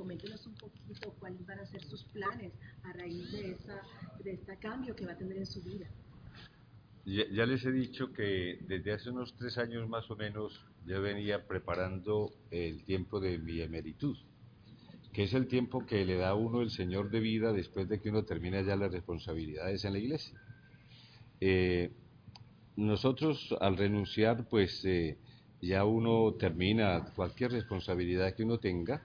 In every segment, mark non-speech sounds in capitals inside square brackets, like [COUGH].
coméntenos un poquito cuáles van a ser sus planes a raíz de, esa, de este cambio que va a tener en su vida. Ya, les he dicho que desde hace unos tres años más o menos yo venía preparando el tiempo de mi emeritud, que es el tiempo que le da a uno el Señor de vida después de que uno termina ya las responsabilidades en la iglesia. Eh, nosotros al renunciar, pues eh, ya uno termina cualquier responsabilidad que uno tenga,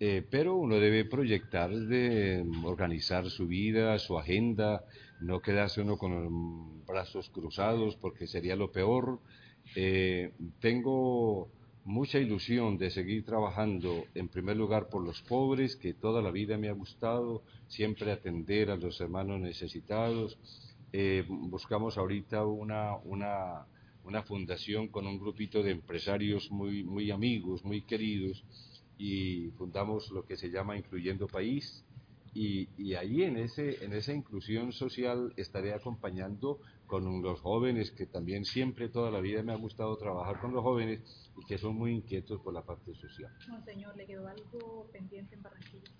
eh, pero uno debe proyectar, de organizar su vida, su agenda, no quedarse uno con los brazos cruzados porque sería lo peor. Eh, tengo mucha ilusión de seguir trabajando en primer lugar por los pobres, que toda la vida me ha gustado, siempre atender a los hermanos necesitados. Eh, buscamos ahorita una, una, una, fundación con un grupito de empresarios muy, muy amigos, muy queridos, y fundamos lo que se llama Incluyendo País. Y, y ahí en, ese, en esa inclusión social estaré acompañando con los jóvenes, que también siempre toda la vida me ha gustado trabajar con los jóvenes y que son muy inquietos por la parte social. Monseñor, ¿le quedó algo pendiente en Barranquilla?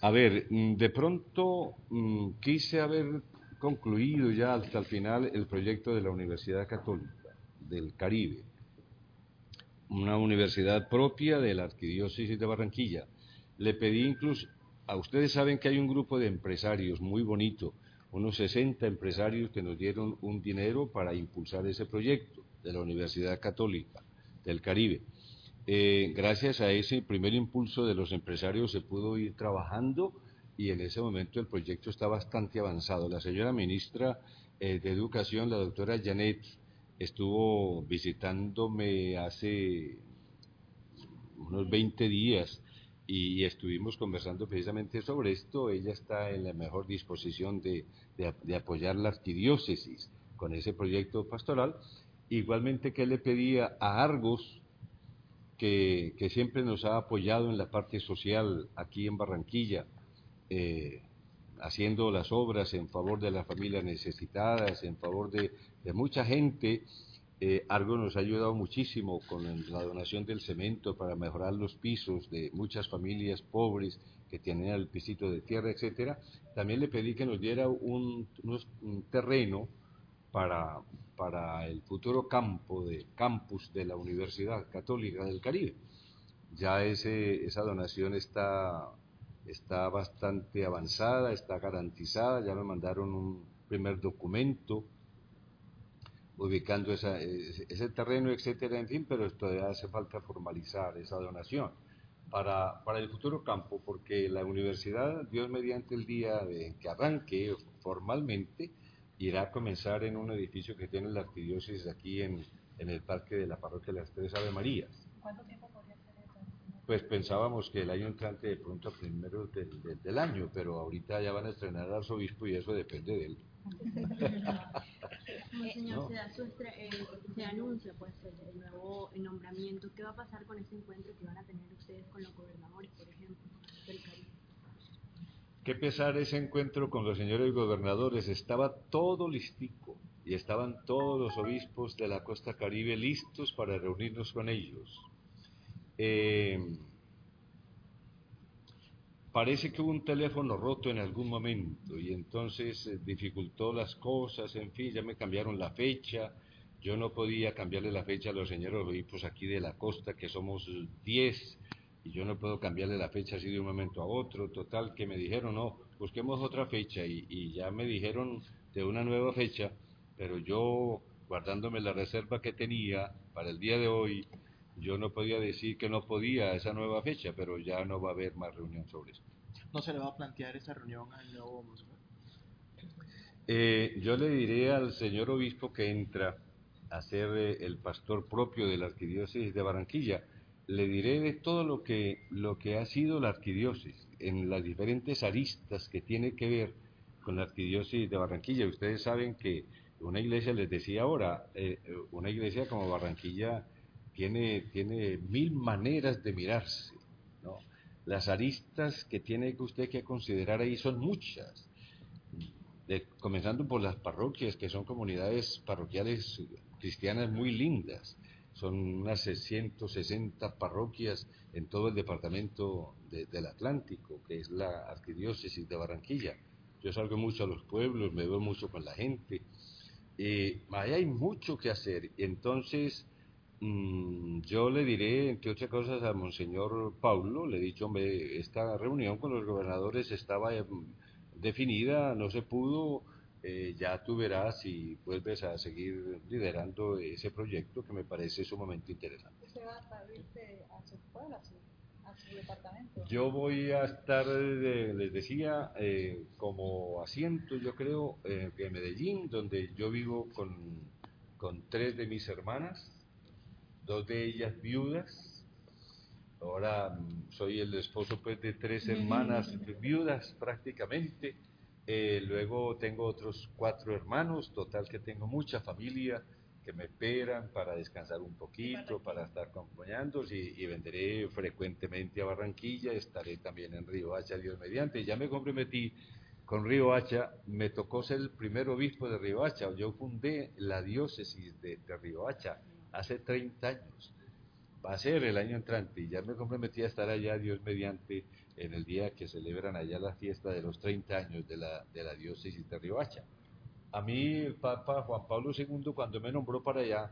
A ver, mm, de pronto mm, quise haber concluido ya hasta el final el proyecto de la Universidad Católica del Caribe una universidad propia de la Arquidiócesis de Barranquilla. Le pedí incluso, a ustedes saben que hay un grupo de empresarios muy bonito, unos 60 empresarios que nos dieron un dinero para impulsar ese proyecto de la Universidad Católica del Caribe. Eh, gracias a ese primer impulso de los empresarios se pudo ir trabajando y en ese momento el proyecto está bastante avanzado. La señora ministra eh, de Educación, la doctora Janet estuvo visitándome hace unos 20 días y estuvimos conversando precisamente sobre esto. Ella está en la mejor disposición de, apoyar la arquidiócesis con ese proyecto pastoral. Igualmente que le pedía a Argos, que, siempre nos ha apoyado en la parte social aquí en Barranquilla, eh, haciendo las obras en favor de las familias necesitadas, en favor de, mucha gente. Eh, Argo nos ha ayudado muchísimo con la donación del cemento para mejorar los pisos de muchas familias pobres que tienen el pisito de tierra, etcétera. También le pedí que nos diera un, terreno para, para el futuro campo de campus de la Universidad Católica del Caribe. Ya ese, esa donación está está bastante avanzada, está garantizada, ya me mandaron un primer documento ubicando ese, terreno, etcétera, en fin, pero todavía hace falta formalizar esa donación para, para el futuro campo, porque la universidad, Dios mediante el día de que arranque formalmente, irá a comenzar en un edificio que tiene la arquidiócesis aquí en, en el Parque de la Parroquia de las Tres Ave Marías. ¿Cuánto tiempo pues pensábamos que el año entrante de pronto a primeros del, año, pero ahorita ya van a estrenar al arzobispo y eso depende de él. [LAUGHS] Señor, eh, se, anuncia pues el, nuevo nombramiento. ¿Qué va a pasar con ese encuentro que van a tener ustedes con los gobernadores, por ejemplo, del Caribe? Qué pesar ese encuentro con los señores gobernadores. Estaba todo listico y estaban todos los obispos de la costa caribe listos para reunirnos con ellos. Eh, parece que hubo un teléfono roto en algún momento y entonces eh, dificultó las cosas, en fin, ya me cambiaron la fecha, yo no podía cambiarle la fecha a los señores obispos aquí de la costa, que somos 10, y yo no puedo cambiarle la fecha así de un momento a otro, total, que me dijeron, no, busquemos otra fecha, y, y ya me dijeron de una nueva fecha, pero yo, guardándome la reserva que tenía para el día de hoy, yo no podía decir que no podía esa nueva fecha, pero ya no va a haber más reunión sobre eso. ¿No se le va a plantear esa reunión al nuevo eh, yo le diré al señor obispo que entra a ser eh, el pastor propio de la arquidiócesis de Barranquilla. Le diré de todo lo que, lo que ha sido la arquidiócesis, en las diferentes aristas que tiene que ver con la arquidiócesis de Barranquilla. Ustedes saben que una iglesia, les decía ahora, eh, una iglesia como Barranquilla tiene, tiene mil maneras de mirarse, ¿no? Las aristas que tiene usted que considerar ahí son muchas, comenzando por las parroquias, que son comunidades parroquiales cristianas muy lindas, son unas 660 parroquias en todo el departamento del Atlántico, que es la arquidiócesis de Barranquilla. Yo salgo mucho a los pueblos, me veo mucho con la gente. Eh, ahí hay mucho que hacer. Entonces, yo le diré, entre otras cosas, a Monseñor Paulo, le he dicho, hombre, esta reunión con los gobernadores estaba em, definida, no se pudo, eh, ya tú verás si vuelves a seguir liderando ese proyecto que me parece sumamente interesante. ¿Usted va a irse a su pueblo, a su, departamento? Yo voy a estar, eh, les decía, eh, como asiento, yo creo, en Medellín, donde yo vivo con, con tres de mis hermanas, dos de ellas viudas, Ahora mm, soy el esposo pues, de tres hermanas viudas prácticamente. Eh, luego tengo otros cuatro hermanos, total que tengo mucha familia que me esperan para descansar un poquito, para estar acompañándolos y, y, vendré frecuentemente a Barranquilla, estaré también en Río Hacha, Dios mediante. Ya me comprometí con Río Hacha, me tocó ser el primer obispo de Río Hacha, yo fundé la diócesis de, de Río Hacha hace 30 años va a ser el año entrante y ya me comprometí a estar allá, Dios mediante, en el día que celebran allá la fiesta de los 30 años de la, de la diócesis de Riohacha. A mí el Papa Juan Pablo II cuando me nombró para allá,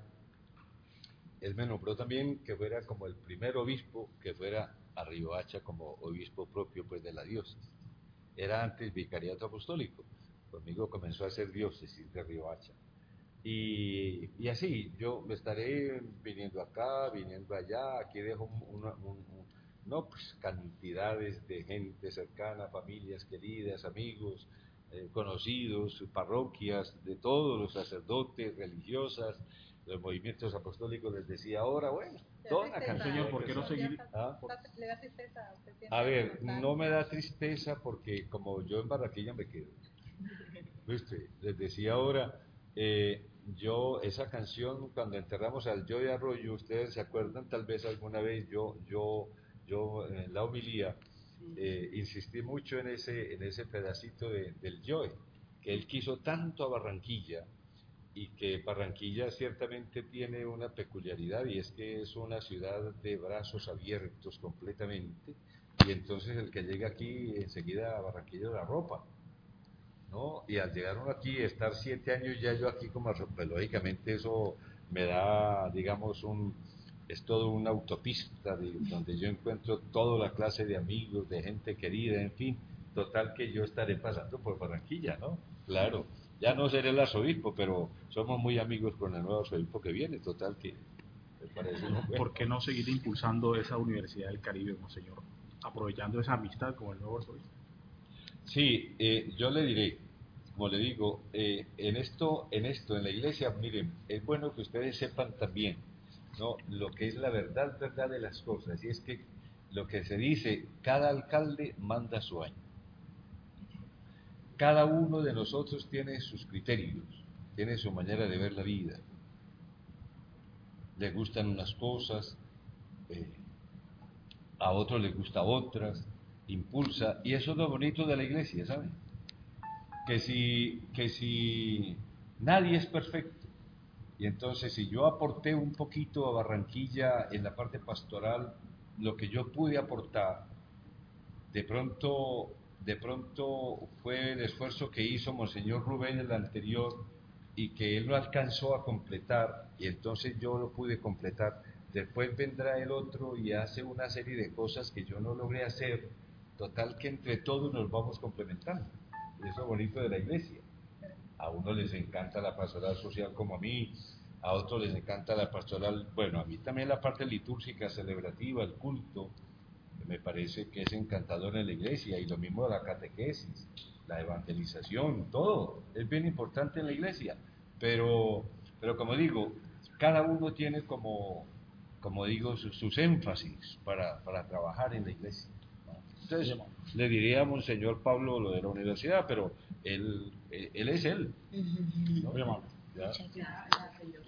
él me nombró también que fuera como el primer obispo que fuera a Riohacha como obispo propio pues de la diócesis. Era antes vicariato apostólico, conmigo comenzó a ser diócesis de Riohacha. Y, y, así, yo me estaré viniendo acá, viniendo allá, aquí dejo una, no, pues cantidades de gente cercana, familias queridas, amigos, eh, conocidos, parroquias, de todos los sacerdotes, religiosas, los movimientos apostólicos, les decía ahora, bueno, toda la canción. ¿por qué no seguir? ¿Ah? ¿Le da tristeza? A ver, no me da tristeza porque como yo en Barranquilla me quedo. [LAUGHS] ¿Viste? Les decía ahora, eh, yo, esa canción, cuando enterramos al Joy Arroyo, ustedes se acuerdan, tal vez alguna vez yo, yo, yo en la homilía, eh, insistí mucho en ese, en ese pedacito de, del Joy, que él quiso tanto a Barranquilla y que Barranquilla ciertamente tiene una peculiaridad y es que es una ciudad de brazos abiertos completamente y entonces el que llega aquí enseguida a Barranquilla la ropa ¿no? Y al llegar uno aquí, estar siete años ya yo aquí como pues lógicamente eso me da, digamos, un, es todo una autopista donde yo encuentro toda la clase de amigos, de gente querida, en fin, total que yo estaré pasando por Barranquilla, ¿no? Claro, ya no seré el arzobispo, pero somos muy amigos con el nuevo arzobispo que viene, total que me parece ¿Por qué no seguir impulsando esa Universidad del Caribe, señor? Aprovechando esa amistad con el nuevo arzobispo. Sí, eh, yo le diré, como le digo, eh, en esto, en esto, en la iglesia, miren, es bueno que ustedes sepan también, ¿no? Lo que es la verdad, verdad de las cosas, y es que lo que se dice, cada alcalde manda su año. Cada uno de nosotros tiene sus criterios, tiene su manera de ver la vida. Le gustan unas cosas, eh, a otros les gusta otras, impulsa, y eso es lo bonito de la iglesia, ¿saben? Que si, que si nadie es perfecto, y entonces si yo aporté un poquito a Barranquilla en la parte pastoral, lo que yo pude aportar, de pronto, de pronto fue el esfuerzo que hizo Monseñor Rubén el anterior y que él no alcanzó a completar, y entonces yo lo pude completar. Después vendrá el otro y hace una serie de cosas que yo no logré hacer, Total que entre todos nos vamos complementando. Eso es bonito de la iglesia. A uno les encanta la pastoral social como a mí, a otros les encanta la pastoral, bueno, a mí también la parte litúrgica, celebrativa, el culto, me parece que es encantador en la iglesia, y lo mismo la catequesis, la evangelización, todo, es bien importante en la iglesia, pero, pero como digo, cada uno tiene como, como digo, sus, énfasis para, para trabajar en la iglesia. Entonces, le diría a Monseñor Pablo lo de la universidad, pero él, él, es él. Muy amable. Señor.